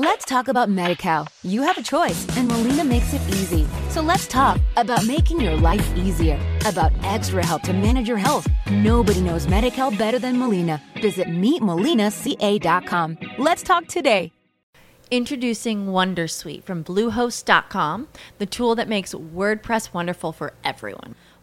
Let's talk about MediCal. You have a choice, and Molina makes it easy. So let's talk about making your life easier, about extra help to manage your health. Nobody knows MediCal better than Molina. Visit meetmolinaca.com. Let's talk today. Introducing Wondersuite from Bluehost.com, the tool that makes WordPress wonderful for everyone.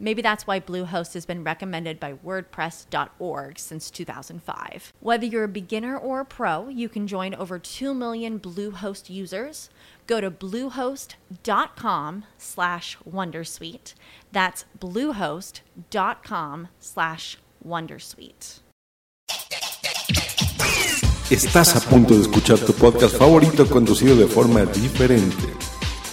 Maybe that's why Bluehost has been recommended by WordPress.org since 2005. Whether you're a beginner or a pro, you can join over 2 million Bluehost users. Go to bluehost.com slash wondersuite. That's bluehost.com slash wondersuite. Estás a punto de escuchar tu podcast favorito conducido de forma diferente.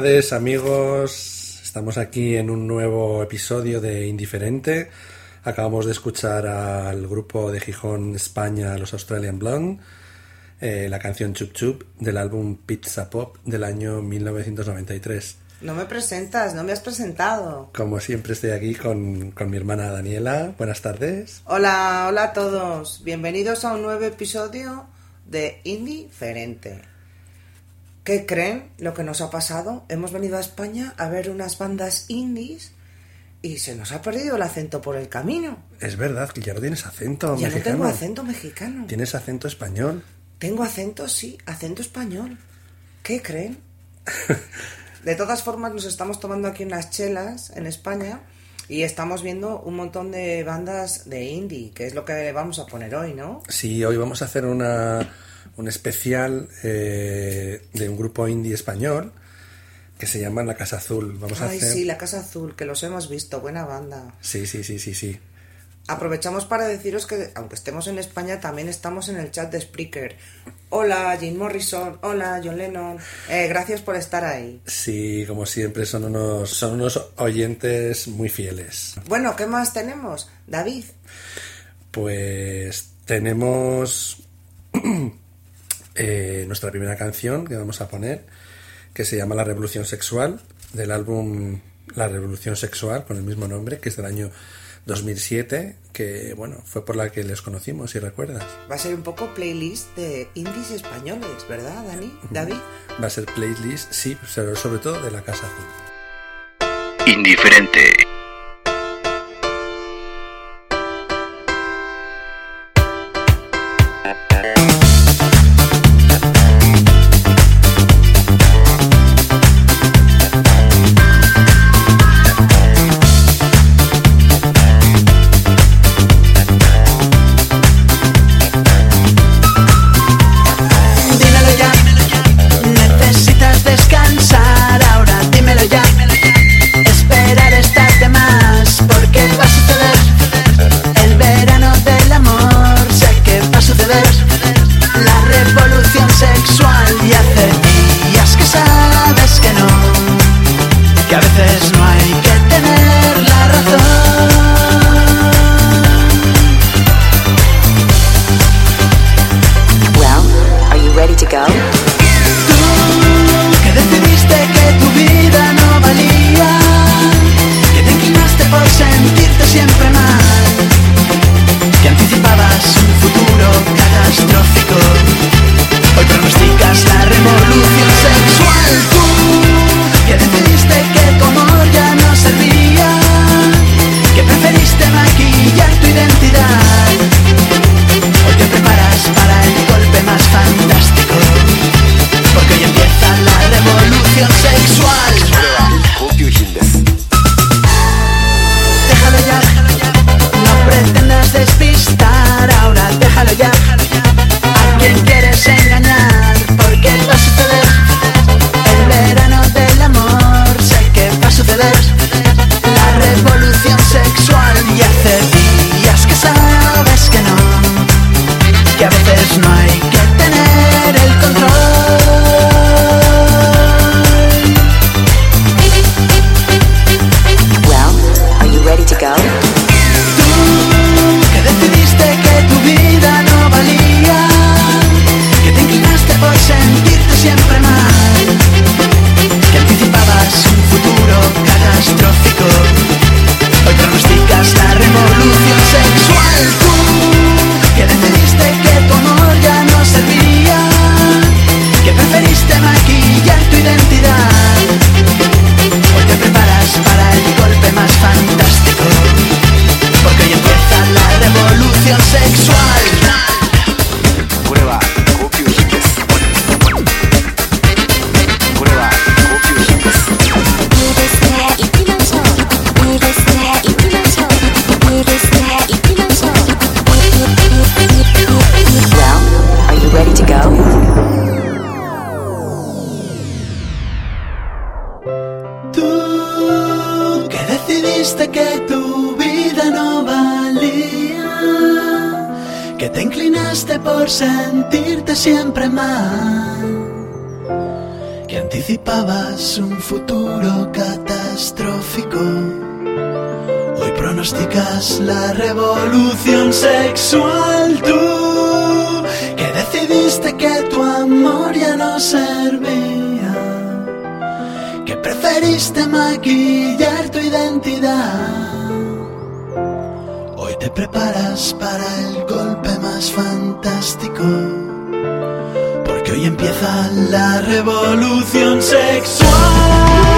Tardes amigos, estamos aquí en un nuevo episodio de Indiferente. Acabamos de escuchar al grupo de Gijón, España, los Australian Blonde, eh, la canción Chup Chup del álbum Pizza Pop del año 1993. No me presentas, no me has presentado. Como siempre estoy aquí con, con mi hermana Daniela. Buenas tardes. Hola, hola a todos. Bienvenidos a un nuevo episodio de Indiferente. ¿Qué creen lo que nos ha pasado? Hemos venido a España a ver unas bandas indies y se nos ha perdido el acento por el camino. Es verdad que ya no tienes acento Ya no tengo acento mexicano. Tienes acento español. Tengo acento, sí, acento español. ¿Qué creen? De todas formas, nos estamos tomando aquí unas chelas en España y estamos viendo un montón de bandas de indie, que es lo que vamos a poner hoy, ¿no? Sí, hoy vamos a hacer una, un especial eh, de un grupo indie español que se llama La Casa Azul. Vamos a Ay, hacer... sí, La Casa Azul, que los hemos visto, buena banda. sí, sí, sí, sí, sí. Aprovechamos para deciros que, aunque estemos en España, también estamos en el chat de Spreaker. Hola, Jim Morrison. Hola, John Lennon. Eh, gracias por estar ahí. Sí, como siempre, son unos, son unos oyentes muy fieles. Bueno, ¿qué más tenemos? David. Pues tenemos eh, nuestra primera canción que vamos a poner, que se llama La Revolución Sexual, del álbum La Revolución Sexual, con el mismo nombre, que es del año 2007, que bueno, fue por la que les conocimos, si recuerdas. Va a ser un poco playlist de indies españoles, ¿verdad, Dani? David. Va a ser playlist, sí, pero sobre todo de la Casa Azul. Indiferente. Que anticipabas un futuro catastrófico. Hoy pronosticas la revolución sexual. Tú que decidiste que tu amor ya no servía que preferiste maquillar tu identidad. Hoy te preparas para el golpe más fantástico, porque hoy empieza la revolución sexual.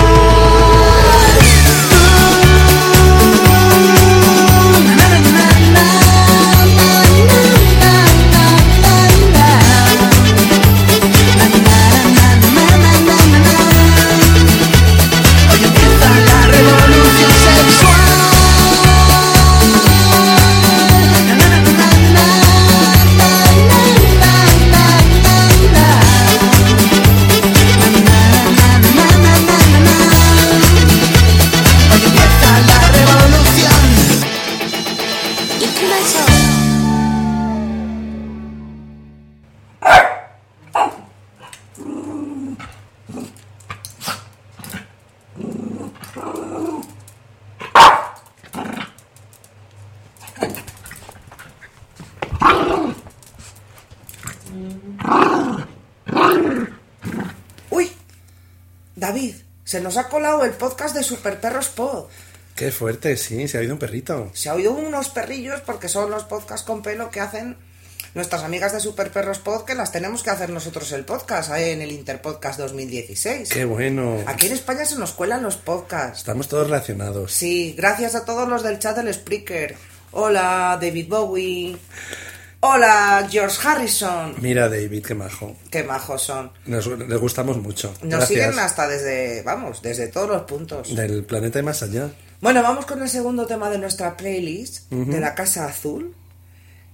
De Super Perros Pod. Qué fuerte, sí, se ha oído un perrito. Se ha oído unos perrillos porque son los podcasts con pelo que hacen nuestras amigas de Super Perros Pod que las tenemos que hacer nosotros el podcast ahí en el Interpodcast 2016. Qué bueno. Aquí en España se nos cuelan los podcasts. Estamos todos relacionados. Sí, gracias a todos los del chat del Spreaker. Hola, David Bowie. Hola, George Harrison. Mira, David, qué majo. Qué majos son. Nos, les gustamos mucho. Nos Gracias. siguen hasta desde, vamos, desde todos los puntos. Del planeta y más allá. Bueno, vamos con el segundo tema de nuestra playlist de la Casa Azul,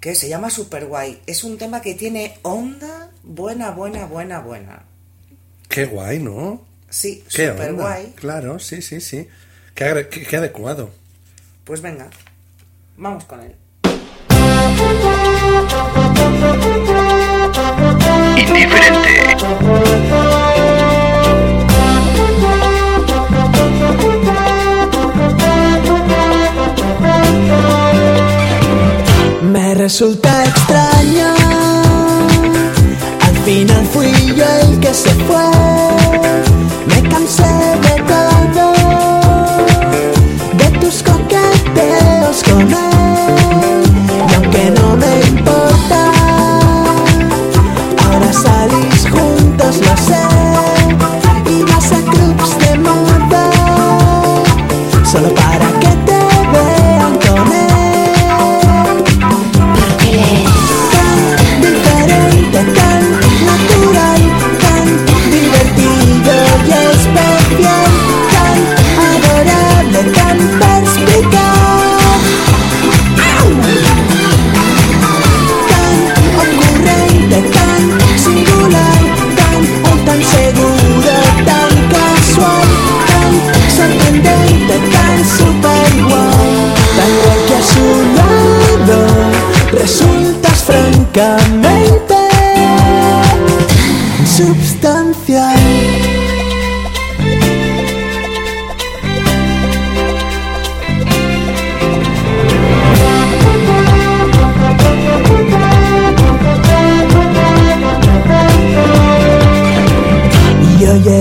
que se llama Super Guay. Es un tema que tiene onda buena, buena, buena, buena. Qué guay, ¿no? Sí, Qué super onda. guay. Claro, sí, sí, sí. Qué- qué adecuado. Pues venga, vamos con él. Indiferente. Me resulta extraño. Al final fui yo el que se fue.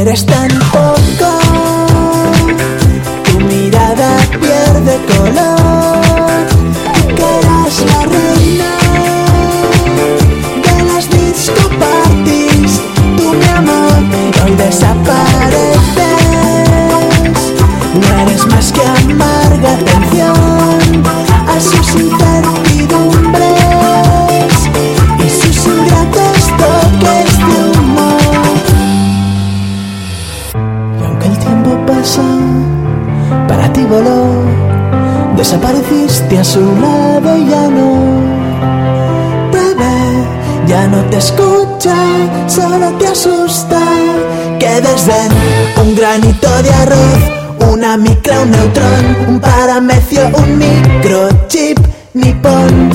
Eres tan desapareciste a su lado y ya no te ve, ya no te escucha, solo te asusta. Que desdén, un granito de arroz, una micra, un neutrón, un paramecio, un microchip nipón.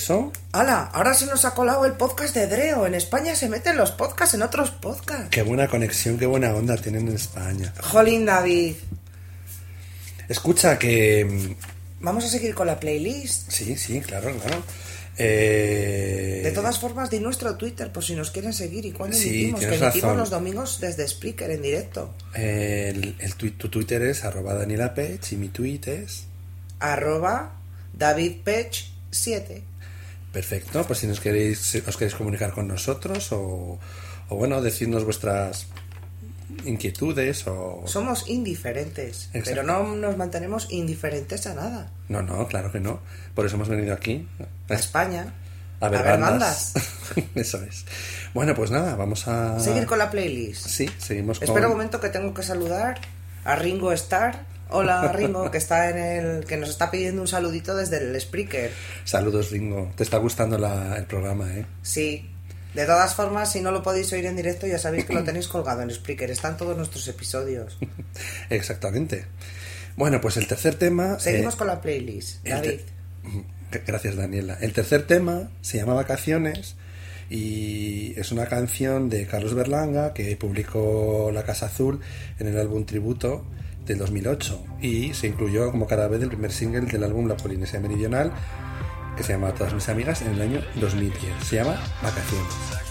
Eso? ¡Hala! Ahora se nos ha colado el podcast de Dreo. En España se meten los podcasts en otros podcasts. Qué buena conexión, qué buena onda tienen en España. Jolín, David. Escucha que mm, Vamos a seguir con la playlist. Sí, sí, claro, claro. Eh, De todas formas, di nuestro Twitter por si nos quieren seguir y cuándo Sí, emitimos. Que emitimos razón. los domingos desde Spreaker en directo. el, tu Twitter es arroba Daniela Pech y mi tweet es... Arroba DavidPech7. Perfecto, pues si nos queréis, os queréis comunicar con nosotros o, o bueno, decirnos vuestras inquietudes o... Somos indiferentes, Exacto. pero no nos mantenemos indiferentes a nada. No, no, claro que no. Por eso hemos venido aquí. A España. A ver, a ver bandas. eso es. Bueno, pues nada, vamos a... Seguir con la playlist. Sí, seguimos con... Espera un momento que tengo que saludar a Ringo Starr. Hola Ringo, que está en el. que nos está pidiendo un saludito desde el Spreaker. Saludos, Ringo. Te está gustando la- el programa, ¿eh? Sí. De todas formas, si no lo podéis oír en directo, ya sabéis que lo tenéis colgado en Spreaker. Están todos nuestros episodios. Exactamente. Bueno, pues el tercer tema... Seguimos eh, con la playlist. David. Gracias, Daniela. El tercer tema se llama Vacaciones y es una canción de Carlos Berlanga que publicó La Casa Azul en el álbum Tributo del 2008 y se incluyó como cada vez el primer single del álbum La Polinesia Meridional que se llama Todas mis amigas en el año 2010. Se llama Vacaciones.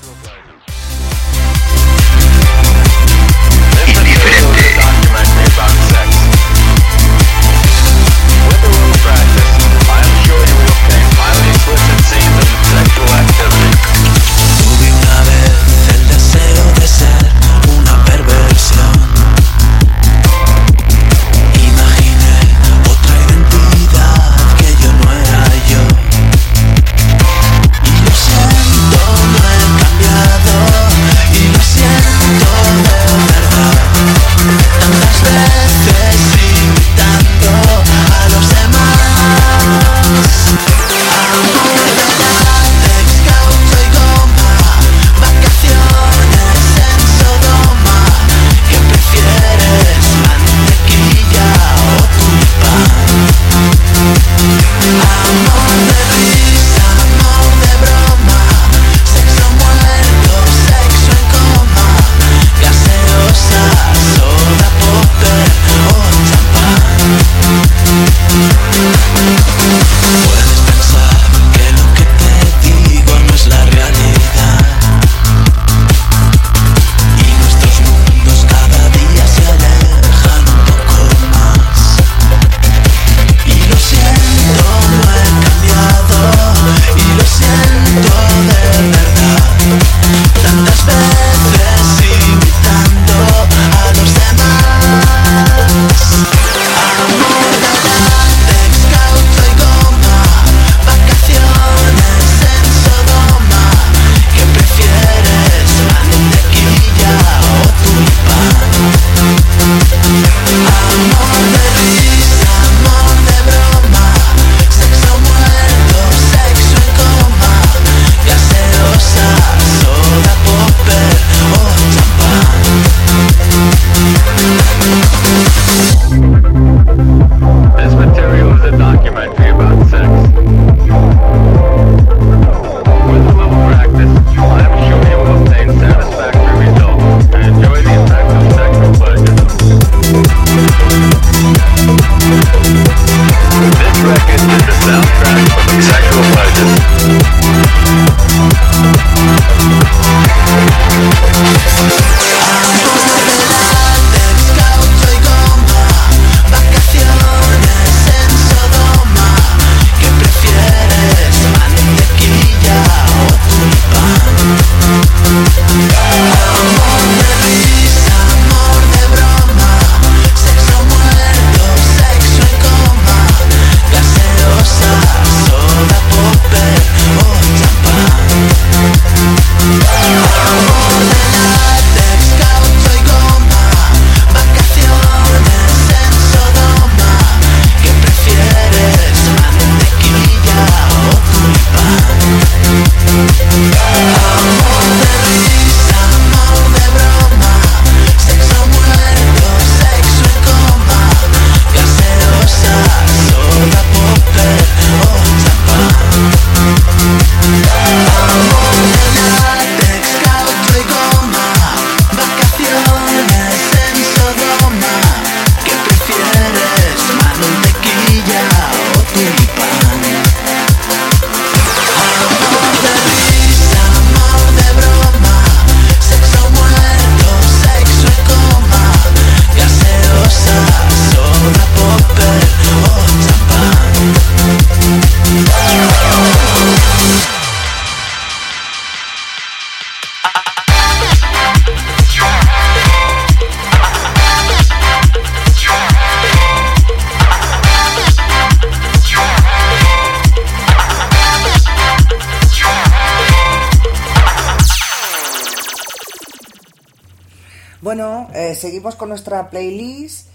Seguimos con nuestra playlist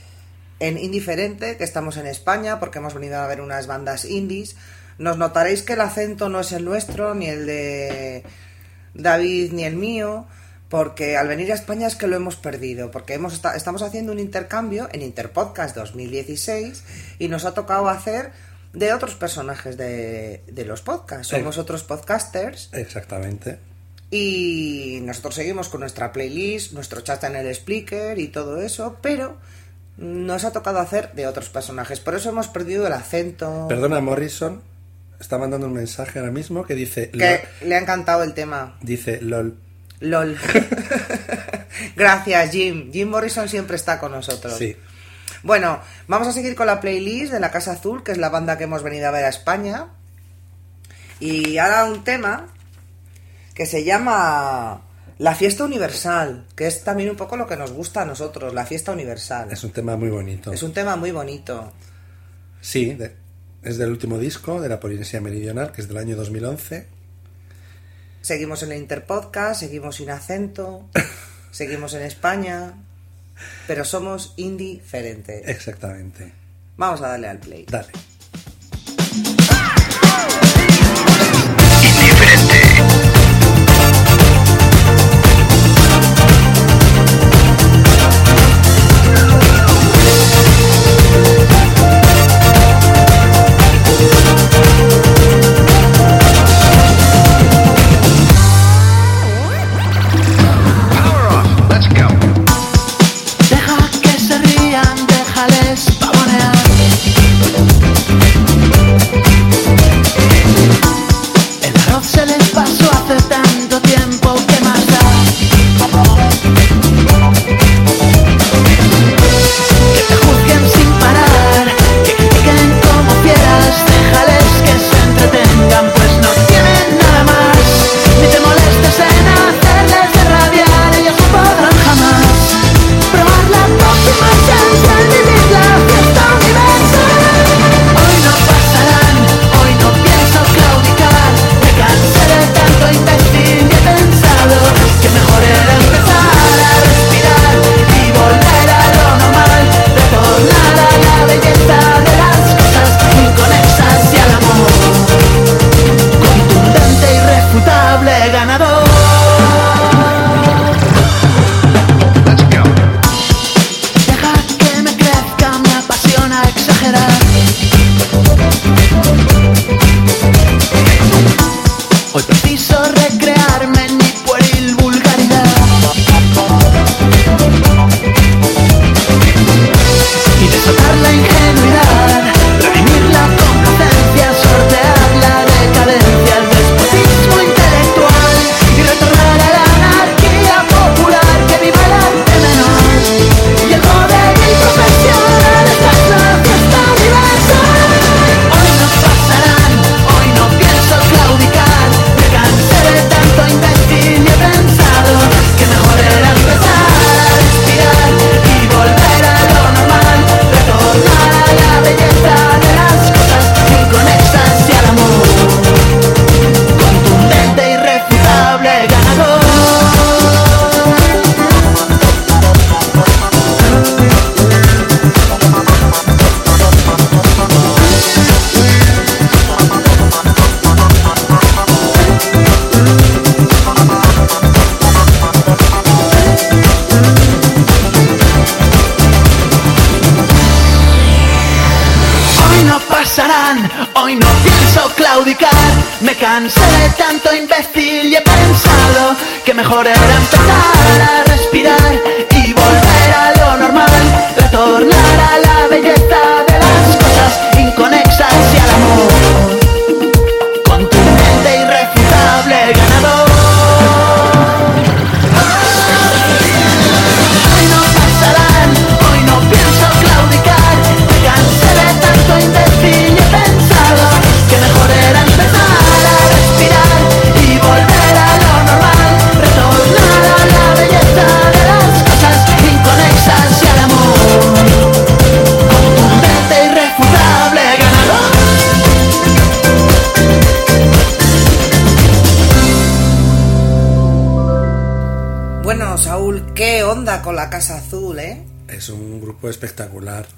en Indiferente, que estamos en España porque hemos venido a ver unas bandas indies. Nos notaréis que el acento no es el nuestro, ni el de David, ni el mío, porque al venir a España es que lo hemos perdido, porque hemos esta- estamos haciendo un intercambio en Interpodcast 2016 y nos ha tocado hacer de otros personajes de, de los podcasts. Somos otros podcasters Exactamente. Y nosotros seguimos con nuestra playlist, nuestro chat en el speaker y todo eso, pero nos ha tocado hacer de otros personajes. Por eso hemos perdido el acento. Perdona, Morrison está mandando un mensaje ahora mismo que dice... Que le ha encantado el tema. Dice LOL. LOL. Gracias, Jim. Jim Morrison siempre está con nosotros. Sí. Bueno, vamos a seguir con la playlist de la Casa Azul, que es la banda que hemos venido a ver a España. Y ahora un tema que se llama La Fiesta Universal, que es también un poco lo que nos gusta a nosotros, la Fiesta Universal. Es un tema muy bonito. Es un tema muy bonito. Sí, de- es del último disco de la Polinesia Meridional, que es del año 2011. Seguimos en el Interpodcast, seguimos sin acento, seguimos en España, pero somos indiferentes. Exactamente. Vamos a darle al play. Dale.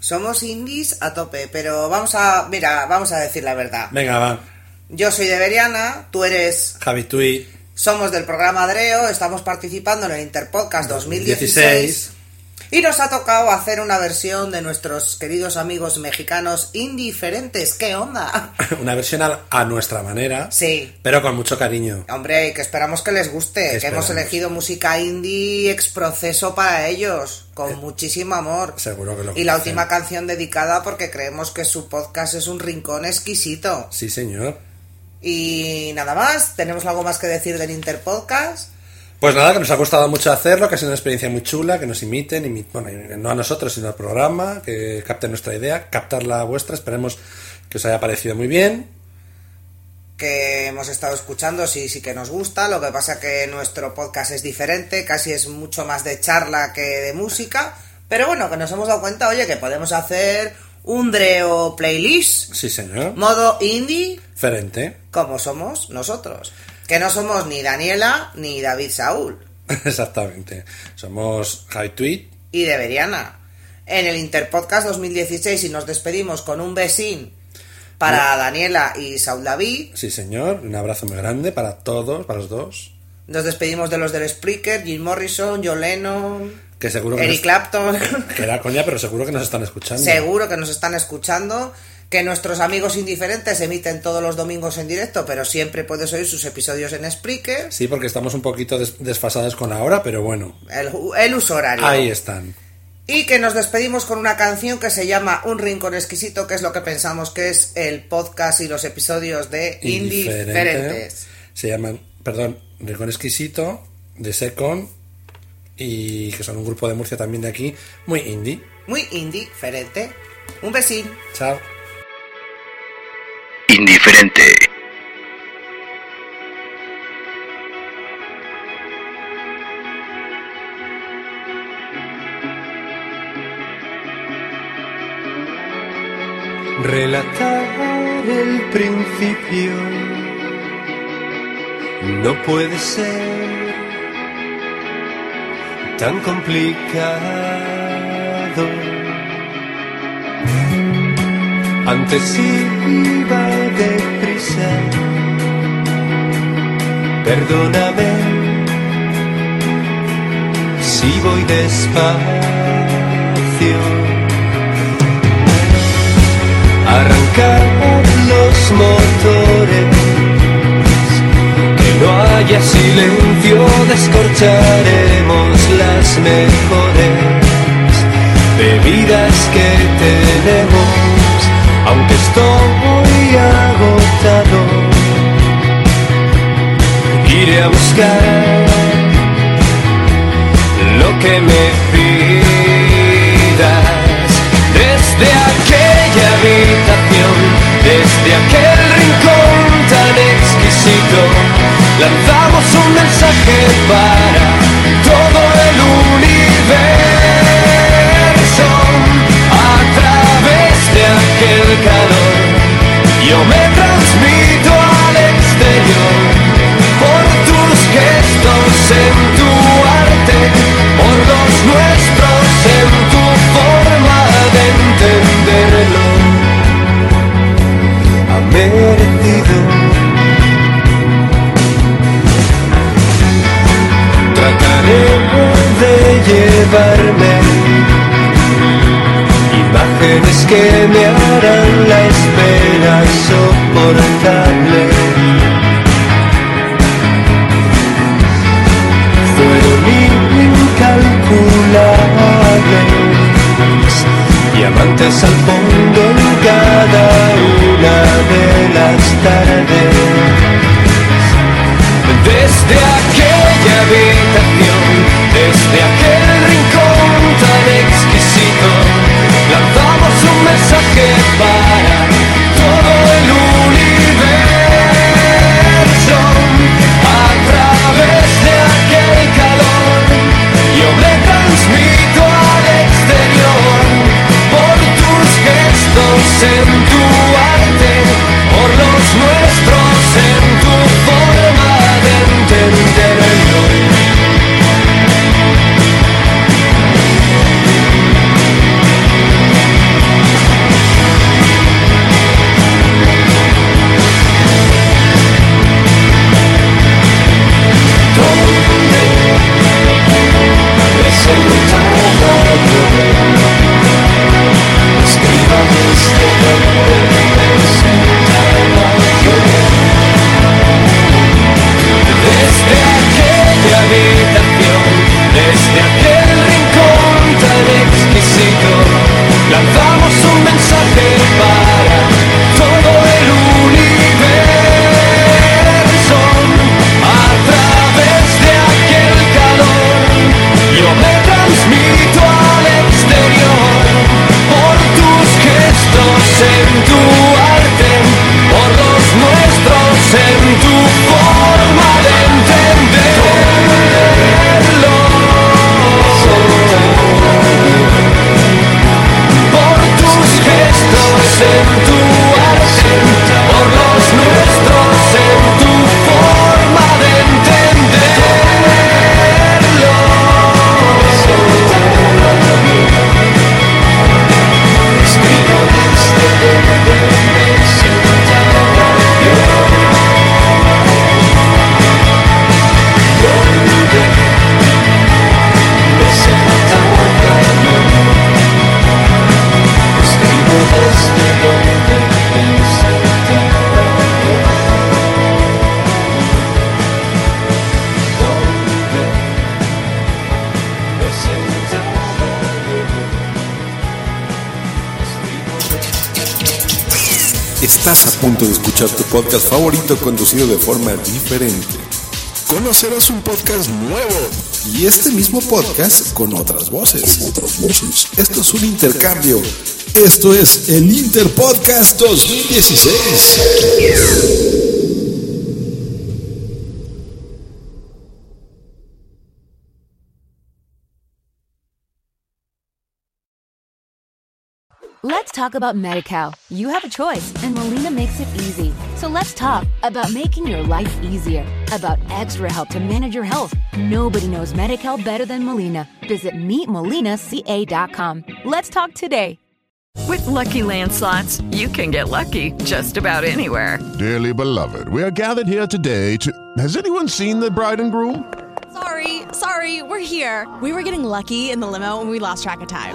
Somos indies a tope, pero vamos a, mira, vamos a decir la verdad. Venga, va. Yo soy de Beriana, tú eres, Javi Tui, somos del programa Adreo, estamos participando en el Interpodcast 2016. 2016. Y nos ha tocado hacer una versión de nuestros queridos amigos mexicanos indiferentes. ¿Qué onda? una versión a, nuestra manera, Sí. pero con mucho cariño. Hombre, que esperamos que les guste, que hemos elegido música indie ex proceso para ellos, con muchísimo amor. Seguro que lo Y la última canción dedicada porque creemos que su podcast es un rincón exquisito. Sí, señor. Y nada más, ¿tenemos algo más que decir del Interpodcast? Pues nada, que nos ha gustado mucho hacerlo, que ha sido una experiencia muy chula, que nos imiten, imi- bueno, no a nosotros, sino al programa, que capten nuestra idea, captar la vuestra, esperemos que os haya parecido muy bien. que hemos estado escuchando, sí, sí que nos gusta, lo que pasa que nuestro podcast es diferente, casi es mucho más de charla que de música, pero bueno, que nos hemos dado cuenta, oye, que podemos hacer un Dreo playlist, Sí, señor. modo indie, Diferente. como somos nosotros, que no somos ni Daniela ni David Saúl, Exactamente. Somos Javi Tweet. y Deberiana. En el Interpodcast 2016 y nos despedimos con un besín para Daniela y Saúl David, Sí, señor. Un abrazo muy grande para todos, para los dos. Nos despedimos de los del Spreaker, Jim Morrison, John Lennon, Que seguro que Eric nos, Clapton. que era coña, pero seguro que nos están escuchando. Seguro que nos están escuchando. Que nuestros amigos indiferentes emiten todos los domingos en directo, pero siempre puedes oír sus episodios en Spreaker. Sí, porque estamos un poquito des- desfasados con la hora, pero bueno, El, el uso horario. ahí están. Y que nos despedimos con una canción que se llama Un Rincón Exquisito, que es lo que pensamos que es el podcast y los episodios de Indiferente. Indiferentes. Se llaman, perdón, Rincón Exquisito, de Secon, y que son un grupo de Murcia también de aquí, muy indie. Muy indiferente. Un besín. Chao. Indiferente. Relatar el principio no puede ser tan complicado. Antes iba deprisa, perdóname si voy despacio. Arrancar los motores, que no haya silencio, descorcharemos las mejores bebidas que tenemos, aunque estoy agotado, iré a buscar lo que me pidas. Desde aquella habitación, desde aquel rincón tan exquisito, lanzamos un mensaje para aquel calor. Yo me podcast favorito conducido de forma diferente. Conocerás un podcast nuevo y este mismo podcast con otras voces. Esto es un intercambio. Esto es el Interpodcast 2016. Talk about MediCal. You have a choice, and Molina makes it easy. So let's talk about making your life easier, about extra help to manage your health. Nobody knows MediCal better than Molina. Visit meetmolinaca.com. Let's talk today. With Lucky Land slots, you can get lucky just about anywhere. Dearly beloved, we are gathered here today to. Has anyone seen the bride and groom? Sorry, sorry, we're here. We were getting lucky in the limo and we lost track of time.